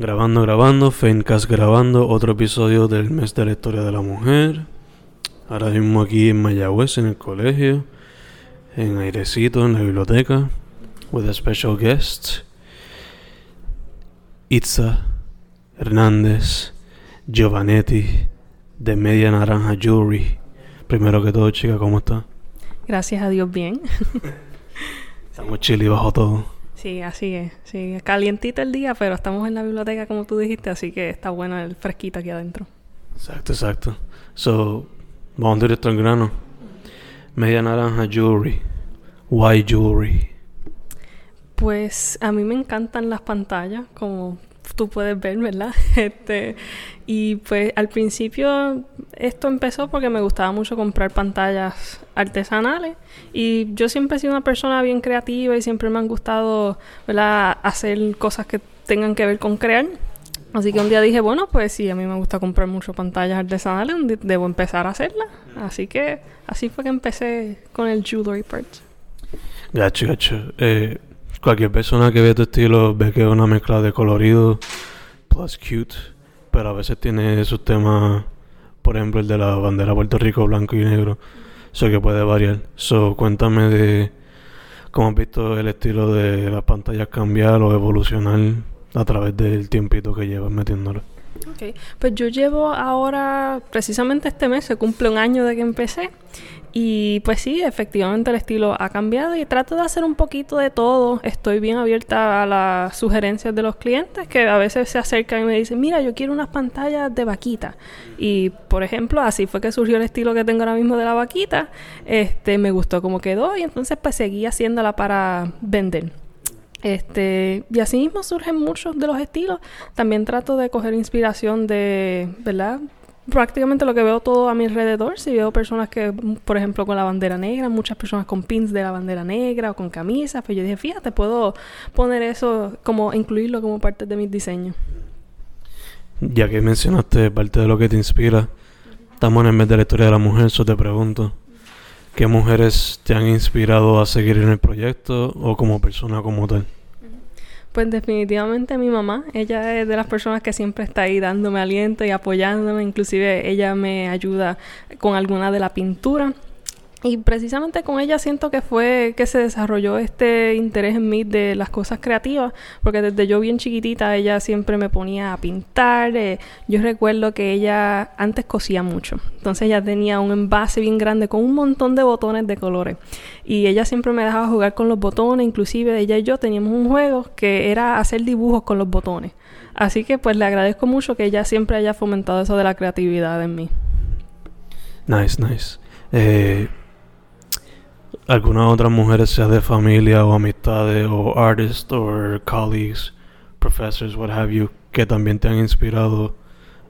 Grabando, grabando, Fencast grabando otro episodio del mes de la historia de la mujer. Ahora mismo aquí en Mayagüez, en el colegio, en airecito, en la biblioteca, with a special guest. Itza Hernández Giovanetti de Media Naranja Jewelry. Primero que todo, chica, ¿cómo está? Gracias a Dios, bien. Estamos chile bajo todo. Sí, así es. Sí, calientito el día, pero estamos en la biblioteca como tú dijiste, así que está bueno el fresquito aquí adentro. Exacto, exacto. So, vamos directo al grano. Media naranja jewelry. Why jewelry? Pues a mí me encantan las pantallas, como tú puedes ver, ¿verdad? Este, y pues al principio esto empezó porque me gustaba mucho comprar pantallas artesanales y yo siempre he sido una persona bien creativa y siempre me han gustado, ¿verdad? Hacer cosas que tengan que ver con crear. Así que un día dije, bueno, pues sí, a mí me gusta comprar mucho pantallas artesanales, debo empezar a hacerlas. Así que así fue que empecé con el jewelry purchase. Gacho, gacho. Eh, Cualquier persona que ve tu estilo ve que es una mezcla de colorido plus cute, pero a veces tiene sus temas, por ejemplo el de la bandera Puerto Rico blanco y negro, eso que puede variar. So, cuéntame de cómo has visto el estilo de las pantallas cambiar o evolucionar a través del tiempito que llevas metiéndolo. Ok, pues yo llevo ahora, precisamente este mes, se cumple un año de que empecé. Y pues sí, efectivamente el estilo ha cambiado y trato de hacer un poquito de todo. Estoy bien abierta a las sugerencias de los clientes que a veces se acercan y me dicen, mira, yo quiero unas pantallas de vaquita. Y por ejemplo, así fue que surgió el estilo que tengo ahora mismo de la vaquita. Este, me gustó cómo quedó y entonces pues seguí haciéndola para vender. Este, y así mismo surgen muchos de los estilos. También trato de coger inspiración de, ¿verdad? Prácticamente lo que veo todo a mi alrededor. Si veo personas que, por ejemplo, con la bandera negra, muchas personas con pins de la bandera negra o con camisas, pues yo dije, fíjate, puedo poner eso como incluirlo como parte de mis diseños. Ya que mencionaste parte de lo que te inspira, estamos en el mes de la historia de la mujer, eso te pregunto. ¿Qué mujeres te han inspirado a seguir en el proyecto o como persona como tal? Pues definitivamente mi mamá, ella es de las personas que siempre está ahí dándome aliento y apoyándome, inclusive ella me ayuda con alguna de la pintura y precisamente con ella siento que fue que se desarrolló este interés en mí de las cosas creativas, porque desde yo bien chiquitita ella siempre me ponía a pintar. Eh, yo recuerdo que ella antes cosía mucho, entonces ella tenía un envase bien grande con un montón de botones de colores. Y ella siempre me dejaba jugar con los botones, inclusive ella y yo teníamos un juego que era hacer dibujos con los botones. Así que pues le agradezco mucho que ella siempre haya fomentado eso de la creatividad en mí. Nice, nice. Eh, algunas otras mujeres, sea de familia o amistades o artists o colleagues, professors, what have you, que también te han inspirado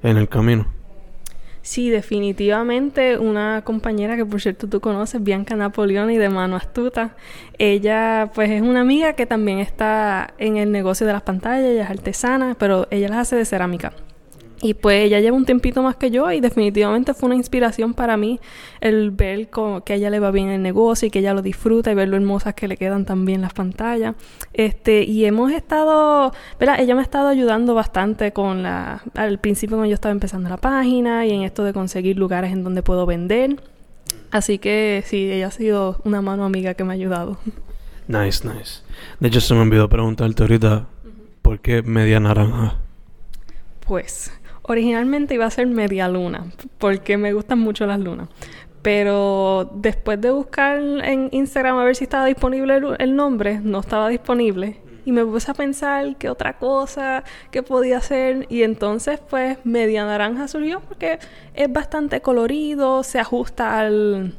en el camino? Sí, definitivamente una compañera que por cierto tú conoces, Bianca Napoleón y de Mano Astuta. Ella pues es una amiga que también está en el negocio de las pantallas, ella es artesana, pero ella las hace de cerámica. Y pues ella lleva un tiempito más que yo y definitivamente fue una inspiración para mí el ver que a ella le va bien el negocio y que ella lo disfruta y ver lo hermosas que le quedan también las pantallas. Este, y hemos estado, ¿verdad? Ella me ha estado ayudando bastante con la, al principio cuando yo estaba empezando la página y en esto de conseguir lugares en donde puedo vender. Así que sí, ella ha sido una mano amiga que me ha ayudado. Nice, nice. De hecho, se me olvidó preguntarte ahorita, ¿por qué media naranja? Pues Originalmente iba a ser media luna, porque me gustan mucho las lunas. Pero después de buscar en Instagram a ver si estaba disponible el, nombre, no estaba disponible. Y me puse a pensar qué otra cosa, qué podía hacer. Y entonces, pues, media naranja surgió porque es bastante colorido, se ajusta al,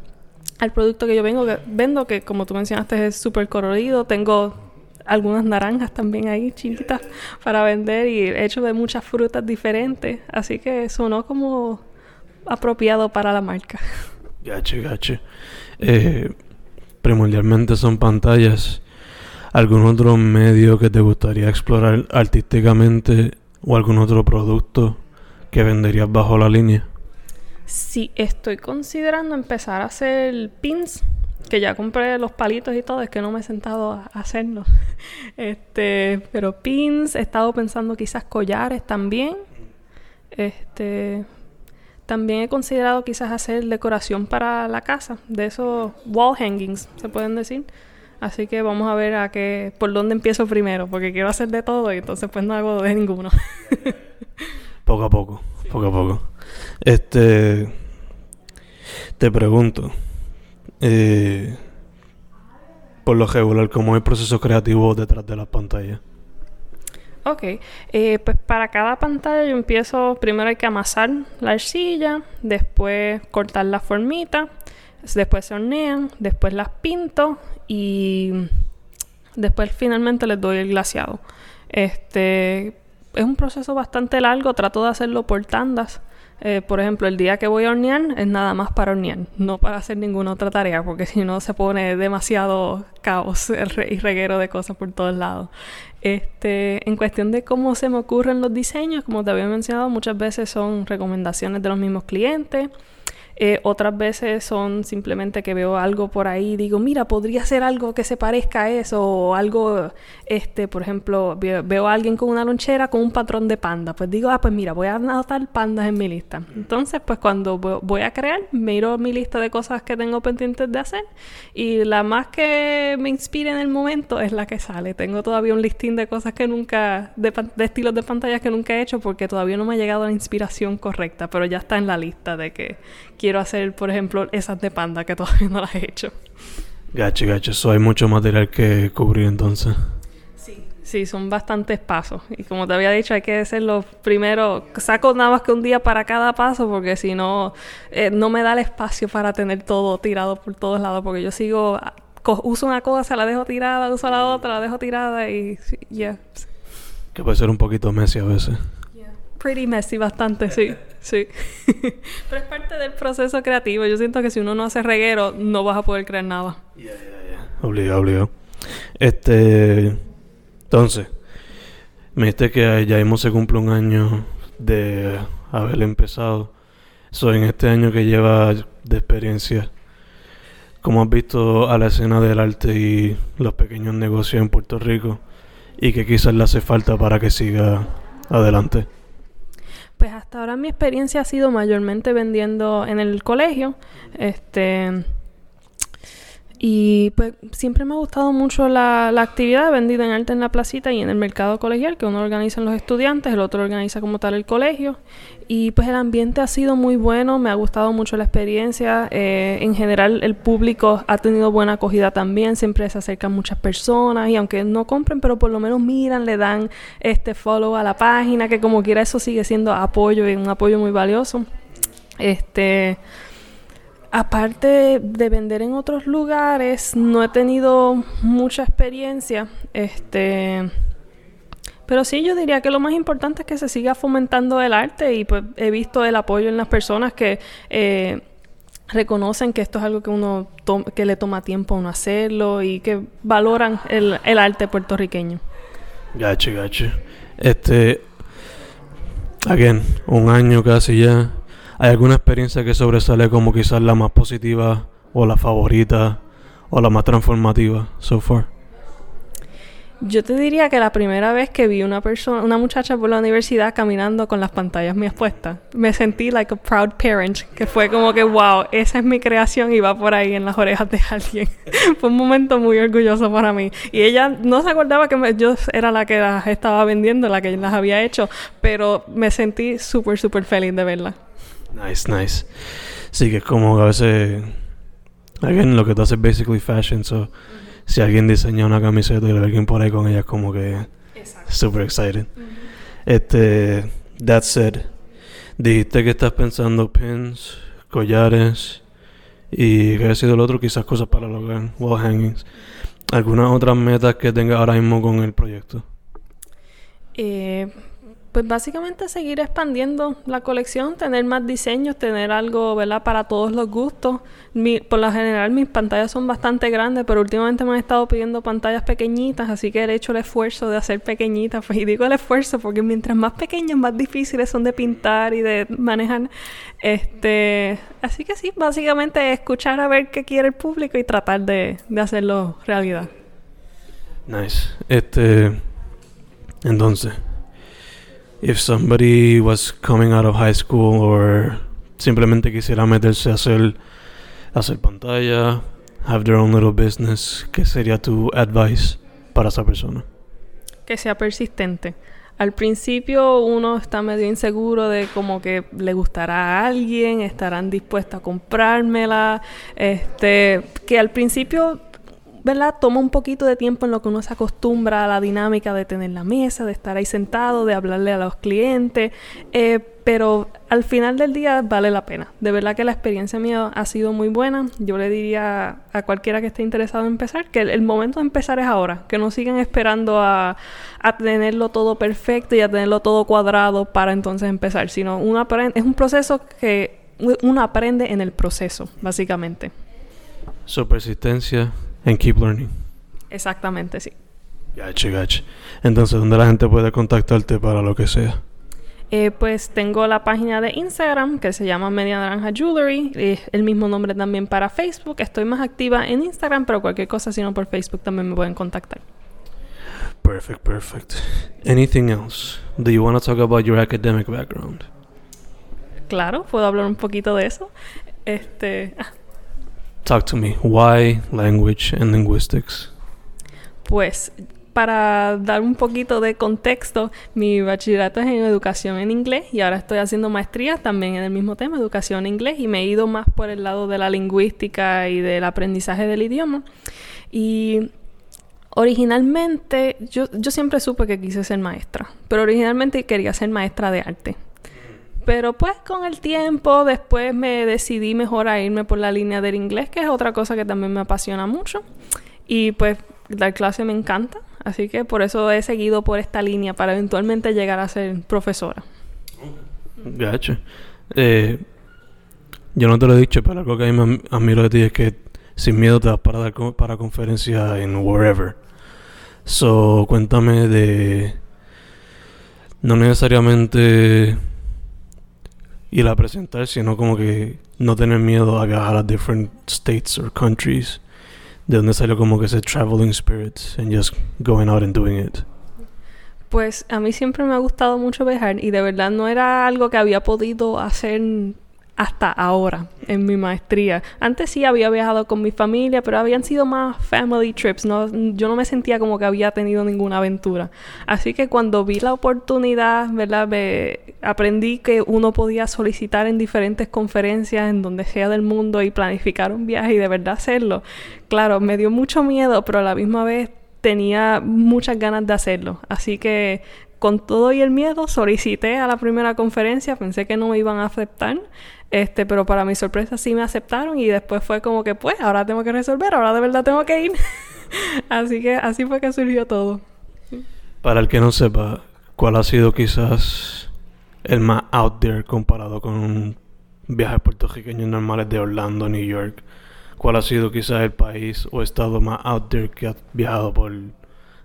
al producto que yo vengo, que, vendo, que como tú mencionaste es súper colorido. Tengo algunas naranjas también ahí chiquitas para vender y hecho de muchas frutas diferentes. Así que sonó como apropiado para la marca. Gache, gache. Eh, primordialmente son pantallas. ¿Algún otro medio que te gustaría explorar artísticamente o algún otro producto que venderías bajo la línea? Sí, estoy considerando empezar a hacer pins que ya compré los palitos y todo, es que no me he sentado a hacerlo. Este, pero pins, he estado pensando quizás collares también. Este, también he considerado quizás hacer decoración para la casa, de esos wall hangings, se pueden decir. Así que vamos a ver a qué, por dónde empiezo primero, porque quiero hacer de todo y entonces pues no hago de ninguno. poco a poco, poco a poco. Este, te pregunto, eh, por lo regular, ¿cómo es el proceso creativo detrás de las pantallas? Ok, eh, pues para cada pantalla yo empiezo, primero hay que amasar la arcilla, después cortar la formita, después se hornean, después las pinto y después finalmente les doy el glaseado. Este es un proceso bastante largo, trato de hacerlo por tandas eh, por ejemplo, el día que voy a hornear es nada más para hornear, no para hacer ninguna otra tarea, porque si no se pone demasiado caos y reguero de cosas por todos lados. Este, en cuestión de cómo se me ocurren los diseños, como te había mencionado, muchas veces son recomendaciones de los mismos clientes. Eh, otras veces son simplemente que veo algo por ahí y digo, mira, podría ser algo que se parezca a eso, o algo, este, por ejemplo, veo, a alguien con una lonchera con un patrón de panda. Pues digo, ah, pues mira, voy a anotar pandas en mi lista. Entonces, pues cuando voy a crear, miro mi lista de cosas que tengo pendientes de hacer y la más que me inspire en el momento es la que sale. Tengo todavía un listín de cosas que nunca, de, de estilos de pantallas que nunca he hecho porque todavía no me ha llegado la inspiración correcta, pero ya está en la lista de que quiero hacer, por ejemplo, esas de panda que todavía no las he hecho. Gacho, gacho, eso hay mucho material que cubrir entonces. Sí. Sí, son bastantes pasos. Y como te había dicho, hay que hacerlo primero. Saco nada más que un día para cada paso, porque si no, eh, no me da el espacio para tener todo tirado por todos lados. Porque yo sigo, uso una cosa, la dejo tirada, uso la otra, la dejo tirada y ya. Que puede ser un poquito messy a veces. Pretty messy, bastante, sí. Sí. Pero es parte del proceso creativo. Yo siento que si uno no hace reguero, no vas a poder crear nada. Yeah, yeah, Obligado, obligado. Este. Entonces, me dijiste que ya mismo se cumple un año de haber empezado. Soy en este año que lleva de experiencia. ¿Cómo has visto a la escena del arte y los pequeños negocios en Puerto Rico? Y que quizás le hace falta para que siga adelante. Pues hasta ahora mi experiencia ha sido mayormente vendiendo en el colegio. Este y pues siempre me ha gustado mucho la, actividad de vendida en arte en la placita y en el mercado colegial, que uno organiza en los estudiantes, el otro organiza como tal el colegio. Y pues el ambiente ha sido muy bueno, me ha gustado mucho la experiencia. Eh, en general el público ha tenido buena acogida también, siempre se acercan muchas personas y aunque no compren, pero por lo menos miran, le dan este follow a la página, que como quiera eso sigue siendo apoyo y un apoyo muy valioso. Este aparte de, vender en otros lugares, no he tenido mucha experiencia. Este. Pero sí, yo diría que lo más importante es que se siga fomentando el arte y pues he visto el apoyo en las personas que eh, reconocen que esto es algo que uno que le toma tiempo a uno hacerlo y que valoran el, el arte puertorriqueño. Gacho, gacho. Este, again, un año casi ya ¿Hay alguna experiencia que sobresale como quizás la más positiva o la favorita o la más transformativa so far? Yo te diría que la primera vez que vi una persona, una muchacha por la universidad caminando con las pantallas mías puestas, me sentí like a proud parent, que fue como que wow, esa es mi creación y va por ahí en las orejas de alguien. fue un momento muy orgulloso para mí. Y ella no se acordaba que yo era la que las estaba vendiendo, la que las había hecho, pero me sentí súper, súper feliz de verla. Nice, nice. Sí, que es como a veces. Again, lo que tú haces basically fashion. So, si alguien diseña una camiseta y alguien por ahí con ella, es como que. Super excited. Este. That said, dijiste que estás pensando pins, collares y que ha sido el otro, quizás cosas para el hogar, wall hangings. ¿Algunas otras metas que tengas ahora mismo con el proyecto? Eh Pues básicamente seguir expandiendo la colección, tener más diseños, tener algo, ¿verdad? Para todos los gustos. por lo general mis pantallas son bastante grandes, pero últimamente me han estado pidiendo pantallas pequeñitas, así que he hecho el esfuerzo de hacer pequeñitas. Pues, y digo el esfuerzo porque mientras más pequeñas, más difíciles son de pintar y de manejar. Este, así que sí, básicamente escuchar a ver qué quiere el público y tratar de, de hacerlo realidad. Nice. Este, entonces if somebody was coming out of high school or simplemente quisiera meterse a hacer, hacer pantalla, have their own little business, ¿qué sería tu advice para esa persona? Que sea persistente. Al principio uno está medio inseguro de como que le gustará a alguien, estarán dispuestos a comprármela, este, que al principio ¿verdad? Toma un poquito de tiempo en lo que uno se acostumbra a la dinámica de tener la mesa, de estar ahí sentado, de hablarle a los clientes, eh, pero al final del día vale la pena. De verdad que la experiencia mía ha sido muy buena. Yo le diría a cualquiera que esté interesado en empezar que el, momento de empezar es ahora, que no sigan esperando a, tenerlo todo perfecto y a tenerlo todo cuadrado para entonces empezar, sino es un proceso que uno aprende en el proceso, básicamente. Su persistencia And keep learning. Exactamente, sí. Gacho, gacho. Entonces, ¿dónde la gente puede contactarte para lo que sea? Eh, pues tengo la página de Instagram que se llama Media Naranja Jewelry. Es el mismo nombre también para Facebook. Estoy más activa en Instagram, pero cualquier cosa, si no por Facebook, también me pueden contactar. Perfect, perfect. Anything else? Do you want to talk about your academic background? Claro, puedo hablar un poquito de eso. Este. Talk to me. Why language and linguistics? Pues para dar un poquito de contexto, mi bachillerato es en educación en inglés y ahora estoy haciendo maestría también en el mismo tema, educación en inglés, y me he ido más por el lado de la lingüística y del aprendizaje del idioma. Y originalmente, yo, yo siempre supe que quise ser maestra, pero originalmente quería ser maestra de arte. Pero pues con el tiempo después me decidí mejor a irme por la línea del inglés, que es otra cosa que también me apasiona mucho. Y pues dar clase me encanta, así que por eso he seguido por esta línea para eventualmente llegar a ser profesora. Gacho. Eh, yo no te lo he dicho, pero algo que a mí me admiro de ti es que sin miedo te vas para dar para conferencias en wherever. So, cuéntame de... No necesariamente ir a presentar, sino como que no tener miedo a viajar a different states or countries. De donde salió como que ese traveling spirit and just going out and doing it. Pues a mí siempre me ha gustado mucho viajar y de verdad no era algo que había podido hacer hasta ahora en mi maestría. Antes sí había viajado con mi familia, pero habían sido más family trips. No, yo no me sentía como que había tenido ninguna aventura. Así que cuando vi la oportunidad, ¿verdad? Me aprendí que uno podía solicitar en diferentes conferencias en donde sea del mundo y planificar un viaje y de verdad hacerlo. Claro, me dio mucho miedo, pero a la misma vez tenía muchas ganas de hacerlo. Así que con todo y el miedo solicité a la primera conferencia, pensé que no me iban a aceptar, este, pero para mi sorpresa sí me aceptaron y después fue como que pues ahora tengo que resolver, ahora de verdad tengo que ir. así que así fue que surgió todo. Para el que no sepa, ¿cuál ha sido quizás el más out there comparado con viajes puertorriqueños normales de Orlando, New York? ¿Cuál ha sido quizás el país o estado más out there que ha viajado por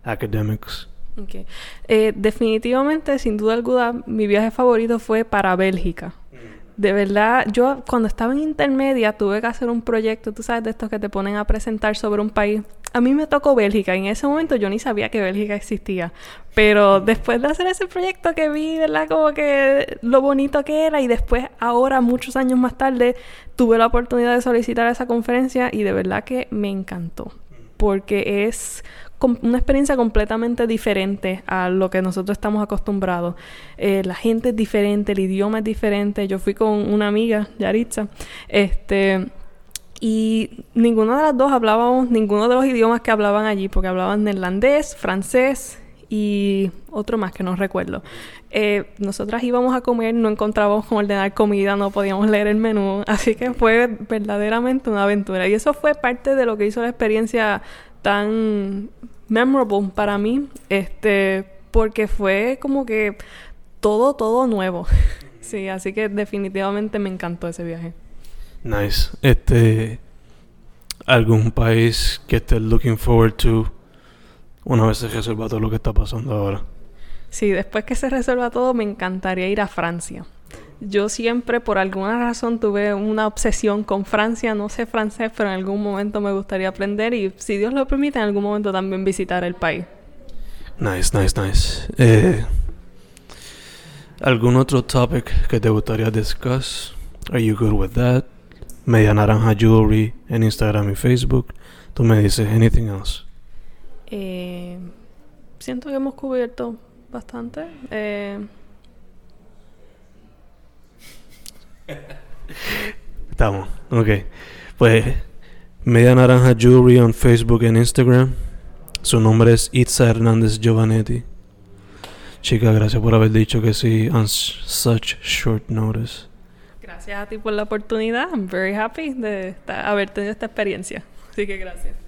academics? Okay. Eh, definitivamente, sin duda alguna, mi viaje favorito fue para Bélgica de verdad, yo cuando estaba en intermedia tuve que hacer un proyecto, tú sabes, de estos que te ponen a presentar sobre un país. A mí me tocó Bélgica y en ese momento yo ni sabía que Bélgica existía. Pero después de hacer ese proyecto que vi, ¿verdad? Como que lo bonito que era y después ahora, muchos años más tarde, tuve la oportunidad de solicitar esa conferencia y de verdad que me encantó. Porque es una experiencia completamente diferente a lo que nosotros estamos acostumbrados. Eh, la gente es diferente, el idioma es diferente. Yo fui con una amiga, Yaritza, este, y ninguna de las dos hablábamos ninguno de los idiomas que hablaban allí, porque hablaban neerlandés, francés y otro más que no recuerdo. Eh, nosotras íbamos a comer, no encontrábamos cómo ordenar comida, no podíamos leer el menú, así que fue verdaderamente una aventura. Y eso fue parte de lo que hizo la experiencia tan memorable para mí, este, porque fue como que todo, todo nuevo. sí, así que definitivamente me encantó ese viaje. Nice. Este, algún país que estés looking forward to una vez se resuelva todo lo que está pasando ahora. Sí, después que se resuelva todo, me encantaría ir a Francia. Yo siempre, por alguna razón, tuve una obsesión con Francia. No sé francés, pero en algún momento me gustaría aprender y, si Dios lo permite, en algún momento también visitar el país. Nice, nice, nice. Eh, ¿Algún otro topic que te gustaría discuss? Are you good with that? Media Naranja Jewelry en Instagram y Facebook. Tú me dices, anything else? Eh, siento que hemos cubierto bastante. Eh, Estamos, ok. Pues Media Naranja Jewelry en Facebook en Instagram. Su nombre es Itza Hernández Giovanetti. Chica, gracias por haber dicho que sí on such short notice. Gracias a ti por la oportunidad. I'm very happy de haber tenido esta experiencia. Así que gracias.